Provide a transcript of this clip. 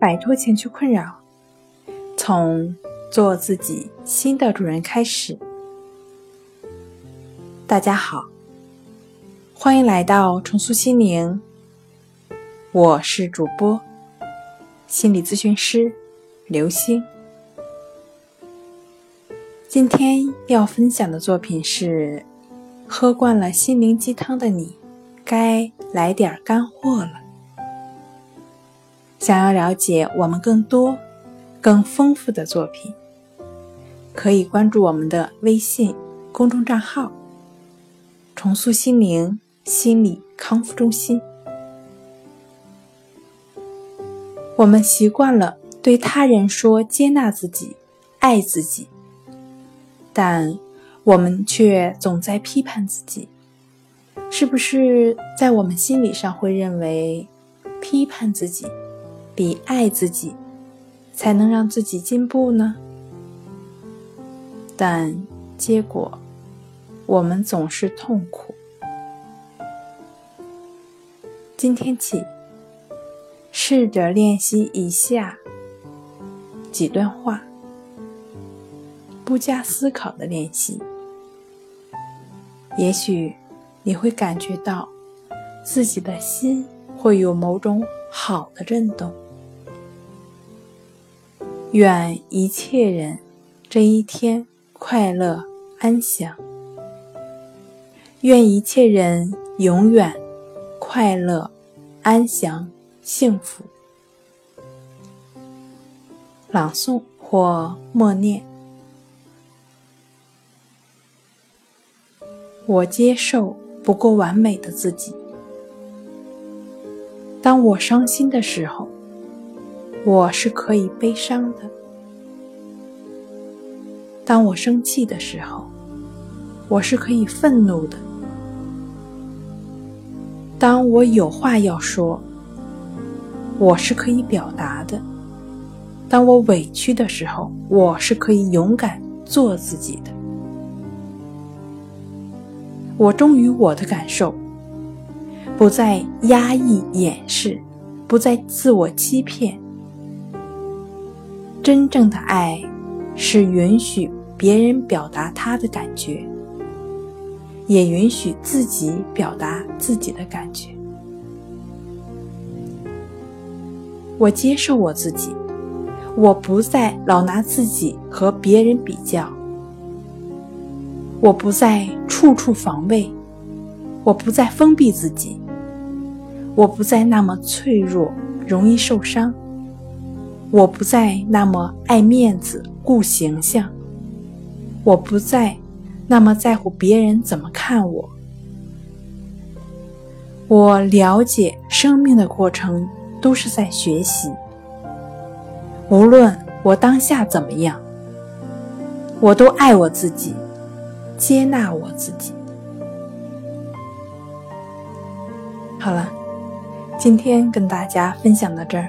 摆脱情绪困扰，从做自己新的主人开始。大家好，欢迎来到重塑心灵，我是主播心理咨询师刘星。今天要分享的作品是：喝惯了心灵鸡汤的你，该来点干货了。想要了解我们更多、更丰富的作品，可以关注我们的微信公众账号“重塑心灵心理康复中心”。我们习惯了对他人说接纳自己、爱自己，但我们却总在批判自己。是不是在我们心理上会认为批判自己？比爱自己，才能让自己进步呢。但结果，我们总是痛苦。今天起，试着练习以下几段话，不加思考的练习，也许你会感觉到自己的心会有某种好的震动。愿一切人这一天快乐安详。愿一切人永远快乐安详幸福。朗诵或默念。我接受不够完美的自己。当我伤心的时候。我是可以悲伤的。当我生气的时候，我是可以愤怒的。当我有话要说，我是可以表达的。当我委屈的时候，我是可以勇敢做自己的。我忠于我的感受，不再压抑掩饰，不再自我欺骗。真正的爱，是允许别人表达他的感觉，也允许自己表达自己的感觉。我接受我自己，我不再老拿自己和别人比较，我不再处处防卫，我不再封闭自己，我不再那么脆弱，容易受伤。我不再那么爱面子、顾形象，我不再那么在乎别人怎么看我。我了解生命的过程都是在学习，无论我当下怎么样，我都爱我自己，接纳我自己。好了，今天跟大家分享到这儿。